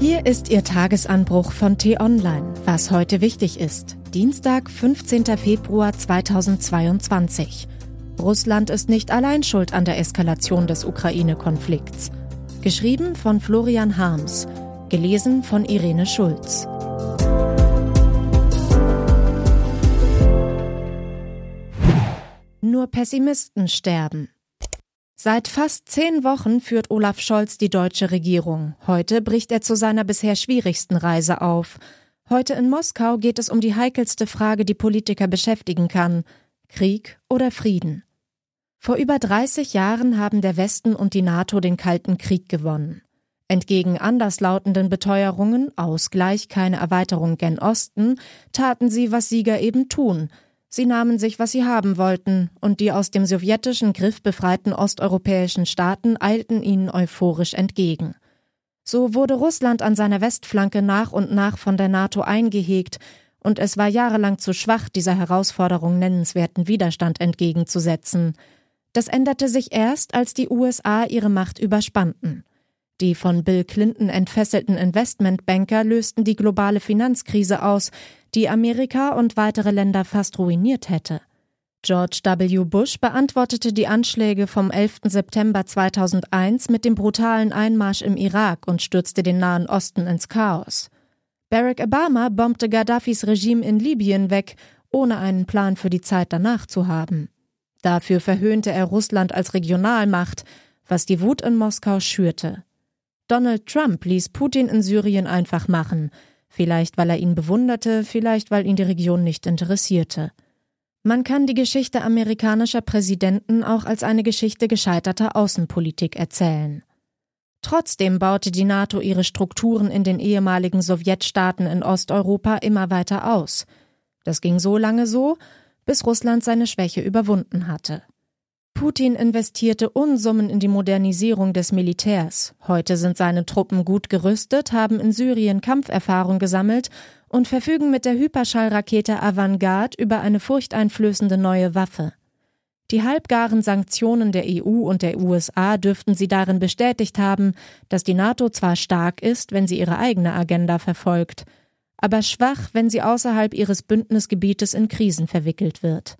Hier ist Ihr Tagesanbruch von T-Online, was heute wichtig ist. Dienstag, 15. Februar 2022. Russland ist nicht allein schuld an der Eskalation des Ukraine-Konflikts. Geschrieben von Florian Harms, gelesen von Irene Schulz. Nur Pessimisten sterben. Seit fast zehn Wochen führt Olaf Scholz die deutsche Regierung. Heute bricht er zu seiner bisher schwierigsten Reise auf. Heute in Moskau geht es um die heikelste Frage, die Politiker beschäftigen kann. Krieg oder Frieden? Vor über 30 Jahren haben der Westen und die NATO den Kalten Krieg gewonnen. Entgegen anderslautenden Beteuerungen, Ausgleich, keine Erweiterung gen Osten, taten sie, was Sieger eben tun – Sie nahmen sich, was sie haben wollten, und die aus dem sowjetischen Griff befreiten osteuropäischen Staaten eilten ihnen euphorisch entgegen. So wurde Russland an seiner Westflanke nach und nach von der NATO eingehegt, und es war jahrelang zu schwach, dieser Herausforderung nennenswerten Widerstand entgegenzusetzen. Das änderte sich erst, als die USA ihre Macht überspannten. Die von Bill Clinton entfesselten Investmentbanker lösten die globale Finanzkrise aus, die Amerika und weitere Länder fast ruiniert hätte. George W. Bush beantwortete die Anschläge vom 11. September 2001 mit dem brutalen Einmarsch im Irak und stürzte den Nahen Osten ins Chaos. Barack Obama bombte Gaddafis Regime in Libyen weg, ohne einen Plan für die Zeit danach zu haben. Dafür verhöhnte er Russland als Regionalmacht, was die Wut in Moskau schürte. Donald Trump ließ Putin in Syrien einfach machen, vielleicht weil er ihn bewunderte, vielleicht weil ihn die Region nicht interessierte. Man kann die Geschichte amerikanischer Präsidenten auch als eine Geschichte gescheiterter Außenpolitik erzählen. Trotzdem baute die NATO ihre Strukturen in den ehemaligen Sowjetstaaten in Osteuropa immer weiter aus. Das ging so lange so, bis Russland seine Schwäche überwunden hatte. Putin investierte Unsummen in die Modernisierung des Militärs. Heute sind seine Truppen gut gerüstet, haben in Syrien Kampferfahrung gesammelt und verfügen mit der Hyperschallrakete Avantgarde über eine furchteinflößende neue Waffe. Die halbgaren Sanktionen der EU und der USA dürften sie darin bestätigt haben, dass die NATO zwar stark ist, wenn sie ihre eigene Agenda verfolgt, aber schwach, wenn sie außerhalb ihres Bündnisgebietes in Krisen verwickelt wird.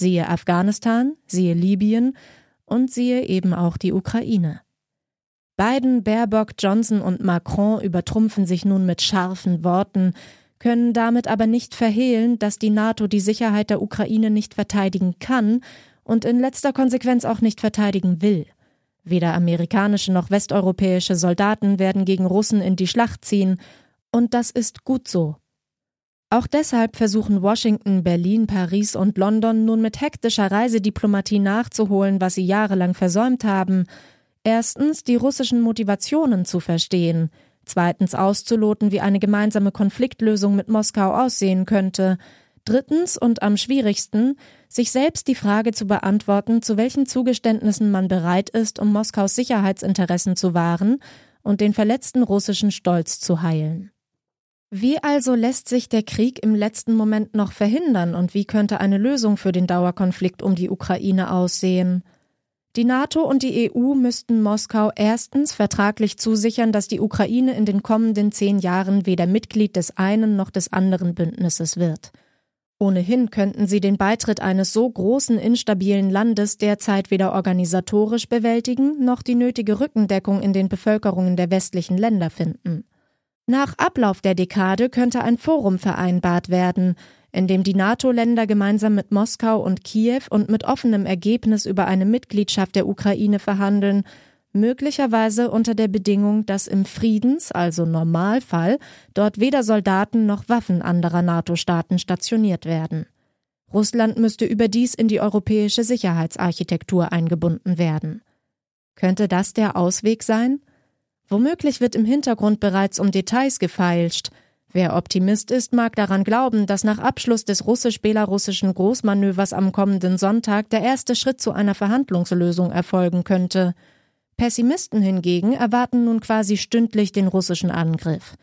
Siehe Afghanistan, siehe Libyen und siehe eben auch die Ukraine. Biden, Baerbock, Johnson und Macron übertrumpfen sich nun mit scharfen Worten, können damit aber nicht verhehlen, dass die NATO die Sicherheit der Ukraine nicht verteidigen kann und in letzter Konsequenz auch nicht verteidigen will. Weder amerikanische noch westeuropäische Soldaten werden gegen Russen in die Schlacht ziehen, und das ist gut so. Auch deshalb versuchen Washington, Berlin, Paris und London nun mit hektischer Reisediplomatie nachzuholen, was sie jahrelang versäumt haben. Erstens die russischen Motivationen zu verstehen, zweitens auszuloten, wie eine gemeinsame Konfliktlösung mit Moskau aussehen könnte, drittens und am schwierigsten, sich selbst die Frage zu beantworten, zu welchen Zugeständnissen man bereit ist, um Moskaus Sicherheitsinteressen zu wahren und den verletzten russischen Stolz zu heilen. Wie also lässt sich der Krieg im letzten Moment noch verhindern und wie könnte eine Lösung für den Dauerkonflikt um die Ukraine aussehen? Die NATO und die EU müssten Moskau erstens vertraglich zusichern, dass die Ukraine in den kommenden zehn Jahren weder Mitglied des einen noch des anderen Bündnisses wird. Ohnehin könnten sie den Beitritt eines so großen instabilen Landes derzeit weder organisatorisch bewältigen noch die nötige Rückendeckung in den Bevölkerungen der westlichen Länder finden. Nach Ablauf der Dekade könnte ein Forum vereinbart werden, in dem die NATO-Länder gemeinsam mit Moskau und Kiew und mit offenem Ergebnis über eine Mitgliedschaft der Ukraine verhandeln, möglicherweise unter der Bedingung, dass im Friedens, also Normalfall, dort weder Soldaten noch Waffen anderer NATO-Staaten stationiert werden. Russland müsste überdies in die europäische Sicherheitsarchitektur eingebunden werden. Könnte das der Ausweg sein? Womöglich wird im Hintergrund bereits um Details gefeilscht. Wer Optimist ist, mag daran glauben, dass nach Abschluss des russisch-belarussischen Großmanövers am kommenden Sonntag der erste Schritt zu einer Verhandlungslösung erfolgen könnte. Pessimisten hingegen erwarten nun quasi stündlich den russischen Angriff.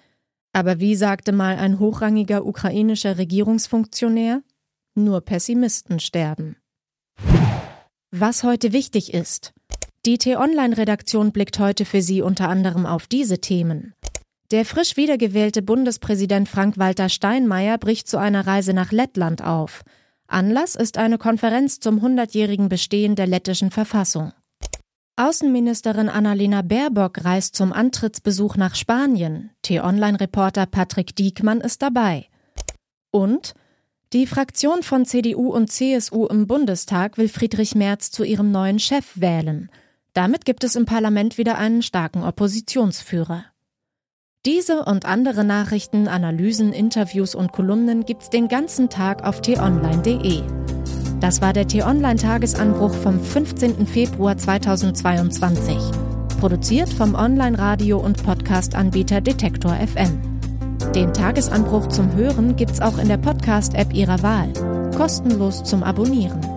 Aber wie sagte mal ein hochrangiger ukrainischer Regierungsfunktionär? Nur Pessimisten sterben. Was heute wichtig ist. Die T-Online-Redaktion blickt heute für Sie unter anderem auf diese Themen. Der frisch wiedergewählte Bundespräsident Frank-Walter Steinmeier bricht zu einer Reise nach Lettland auf. Anlass ist eine Konferenz zum 100-jährigen Bestehen der lettischen Verfassung. Außenministerin Annalena Baerbock reist zum Antrittsbesuch nach Spanien. T-Online-Reporter Patrick Diekmann ist dabei. Und die Fraktion von CDU und CSU im Bundestag will Friedrich Merz zu ihrem neuen Chef wählen. Damit gibt es im Parlament wieder einen starken Oppositionsführer. Diese und andere Nachrichten, Analysen, Interviews und Kolumnen gibt's den ganzen Tag auf t-online.de. Das war der T-Online-Tagesanbruch vom 15. Februar 2022. Produziert vom Online-Radio- und Podcast-Anbieter Detektor FM. Den Tagesanbruch zum Hören gibt's auch in der Podcast-App Ihrer Wahl. Kostenlos zum Abonnieren.